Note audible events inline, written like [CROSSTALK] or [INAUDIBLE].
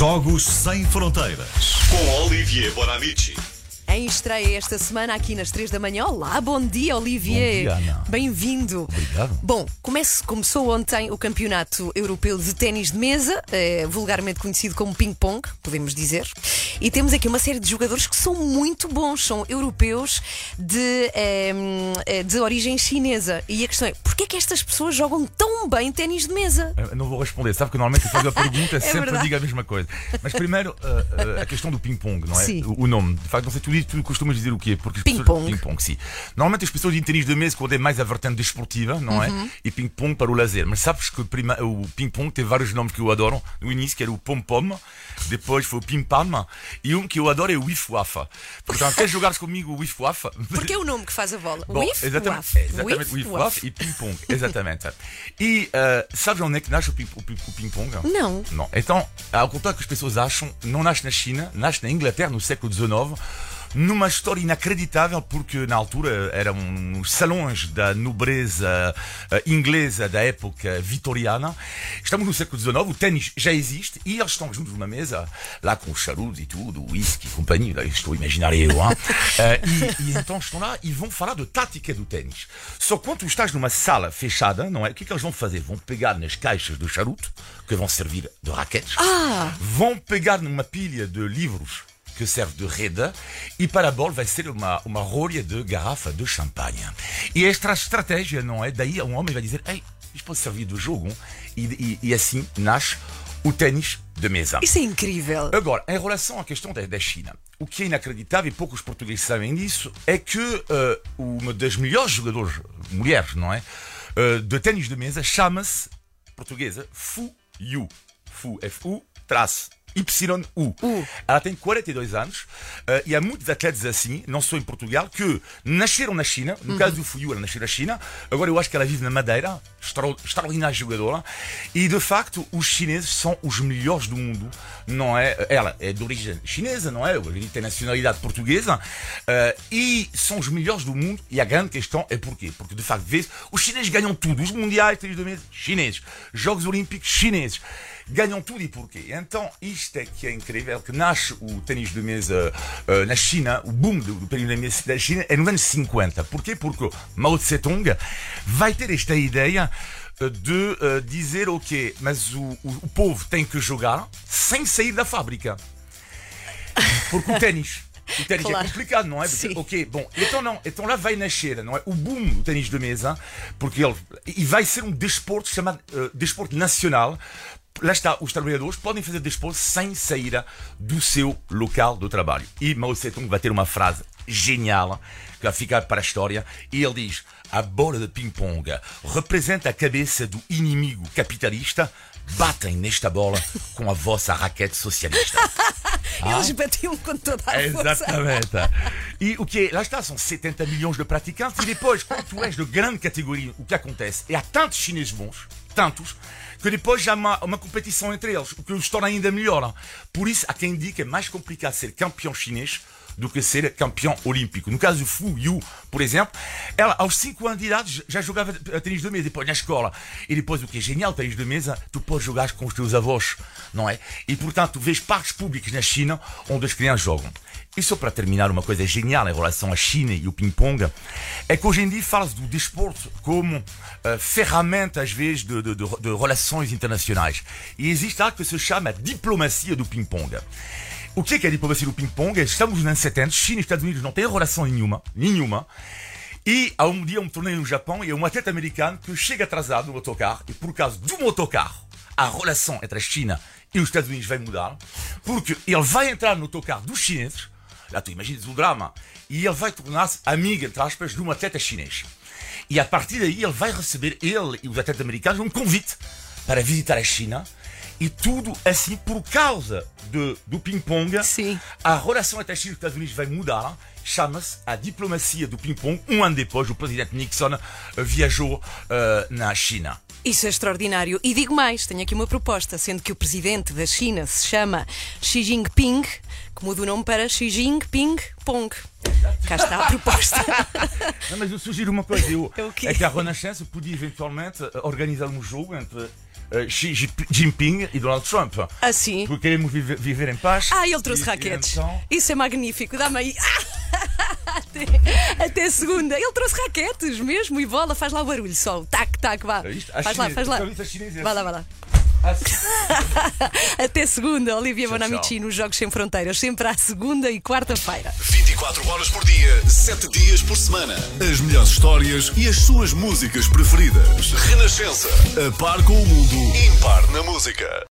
Jogos Sem Fronteiras. Com Olivier Bonamici. Em estreia esta semana aqui nas 3 da manhã. Olá, bom dia, Olivier. Bom dia, Ana. Bem-vindo. Obrigado. Bom, comece, começou ontem o Campeonato Europeu de Ténis de Mesa, eh, vulgarmente conhecido como ping-pong, podemos dizer. E temos aqui uma série de jogadores que são muito bons, são europeus de, eh, eh, de origem chinesa. E a questão é: porquê é que estas pessoas jogam tão bem ténis de mesa? Eu não vou responder, sabe que normalmente eu faço a pergunta [LAUGHS] sempre verdade. digo a mesma coisa. Mas primeiro, uh, uh, a questão do ping-pong, não é? Sim. O, o nome. De facto, não sei, tu, tu costumas dizer o quê? Porque Ping-pong. Ping-pong, sim. Normalmente as pessoas dizem ténis de mesa quando é mais a vertente desportiva, não Uhum. é? E ping-pong para o lazer. Mas sabes que prima- o ping-pong tem vários nomes que eu adoro. No início, que era o pom-pom, depois foi o pim-pam, e um que eu adoro é o wif-wafa. Portanto, queres jogar comigo o wif-wafa? Porque é o nome que faz a bola. Bom, Whiff, exatamente, é, exatamente, Whiff, whiff, waff. waff e ping-pong, [LAUGHS] exatamente. E uh, sabes onde é que nasce o ping-pong? Não. Não. Então, ao contrário que as pessoas acham, não nasce na China, nasce na Inglaterra no século XIX, numa história inacreditável, porque na altura eram os salões da nobreza eh, inglesa da época vitoriana. Estamos no século XIX, o ténis já existe e eles estão juntos numa mesa, lá com os charutos e tudo, whisky e companhia, lá estou a imaginar eu, hein? [LAUGHS] Eh, e, e então estão lá e vão falar de tática do ténis. Só quando estás numa sala fechada, não é? O que é que eles vão fazer? Vão pegar nas caixas do charuto, que vão servir de raquetes, Ah! vão pegar numa pilha de livros que serve de rede e para a bola vai ser uma, uma rolha de garrafa de champanhe. E esta estratégia, não é? Daí um homem vai dizer, ei, isto pode servir de jogo e, e, e assim nasce o ténis de mesa. Isso é incrível. Agora, em relação à questão da, da China, o que é inacreditável, e poucos portugueses sabem disso, é que eh, uma das melhores jogadoras, mulheres, não é? Eh, de ténis de mesa chama-se, portuguesa, Fu Yu. Fu, F-U, traço. Y-U. U. Ela tem 42 anos eh, e há muitos atletas assim, não só em Portugal, que nasceram na China. No caso do Fuyu, ela nasceu na China. Agora eu acho que ela vive na Madeira, extra- extraordinária jogadora. E de facto, os chineses são os melhores do mundo, não é? Ela é de origem chinesa, não é? Ele tem nacionalidade portuguesa. eh, e são os melhores do mundo. E a grande questão é porquê? Porque de facto, vês, os chineses ganham tudo. Os mundiais, tênis de mesa, chineses. Jogos Olímpicos, chineses ganham tudo e porquê? Então, isto é que é incrível, que nasce o ténis de mesa eh, na China, o boom do, do ténis de mesa da China é nos anos 50. Porquê? Porque Mao Tse-tung vai ter esta ideia eh, de eh, dizer, ok, mas o, o, o povo tem que jogar sem sair da fábrica. Porque o ténis. O ténis Claro. é complicado, não é? Porque, Sim. ok, bom, então não, então lá vai nascer, não é? O boom do ténis de mesa, porque ele e vai ser um desporto chamado eh, desporto nacional. Lá está, os trabalhadores podem fazer desporto sem sair do seu local do trabalho. E Mao Tse-tung vai ter uma frase genial que vai ficar para a história. E ele diz: a bola de ping-pong representa a cabeça do inimigo capitalista. Batem nesta bola com a vossa raquete socialista. [LAUGHS] Eles batiam com toda a força. Exatamente. E o que é, lá está, são 70 milhões de praticantes. E depois, quando tu és de grande categoria, o que acontece? É há tantos chineses bons, tantos, que depois há uma, uma competição entre eles, o que os torna ainda melhor. Por isso, há quem diga que é mais complicado ser campeão chinês do que ser campeão olímpico. No caso do Fu Yu, por exemplo, ela aos 5 anos de idade já jogava a ténis de mesa, depois na escola. E depois o que é genial, ténis de mesa, tu podes jogar com os teus avós, não é? E portanto, tu vês parques públicos na China onde as crianças jogam. E só para terminar, uma coisa genial em relação à China e o ping-pong é que hoje em dia fala-se do desporto como eh, ferramenta, às vezes, de, de- de- de relações internacionais. E existe algo que se chama diplomacia do ping-pong. O que é, que é diplomacia do ping-pong? Estamos nos anos 70, China e Estados Unidos não têm relação nenhuma, nenhuma. E há um dia, um torneio no Japão, e há um atleta americano que chega atrasado no autocarro, e por causa do autocarro, a relação entre a China e os Estados Unidos vai mudar, porque ele vai entrar no autocarro dos chineses, lá tu imaginas o drama, e ele vai tornar-se amigo, entre aspas, de um atleta chinês. E a partir daí ele vai receber, ele e os atletas americanos, um convite para visitar a China. E tudo assim por causa de, do ping-pong. Sim. A relação entre a China e os Estados Unidos vai mudar. Chama-se a diplomacia do ping-pong. Um ano depois, o presidente Nixon eh, viajou eh, na China. Isso é extraordinário. E digo mais, tenho aqui uma proposta, sendo que o presidente da China se chama Xi Jinping, que muda o nome para Xi Jinping Pong. Cá está a [LAUGHS] proposta. Não, mas eu sugiro uma coisa. Eu, É é que a Renascença podia eventualmente eh, organizar um jogo entre Xi Jinping e Donald Trump. Assim. Porque queremos viver, viver em paz. Ah, ele trouxe E- e raquetes. então- Isso é magnífico. Dá-me aí. [LAUGHS] Até, até segunda. Ele trouxe raquetes mesmo e bola. Faz lá o barulho só. Tac, tac, vá. É isto? Faz lá, faz lá. Isso é é Vai lá, assim. vai lá. [LAUGHS] Até segunda, Olivia Bonamici nos Jogos Sem Fronteiras, sempre à segunda e quarta-feira. 24 horas por dia, 7 dias por semana. As melhores histórias e as suas músicas preferidas. Renascença. A par com o mundo, impar na música.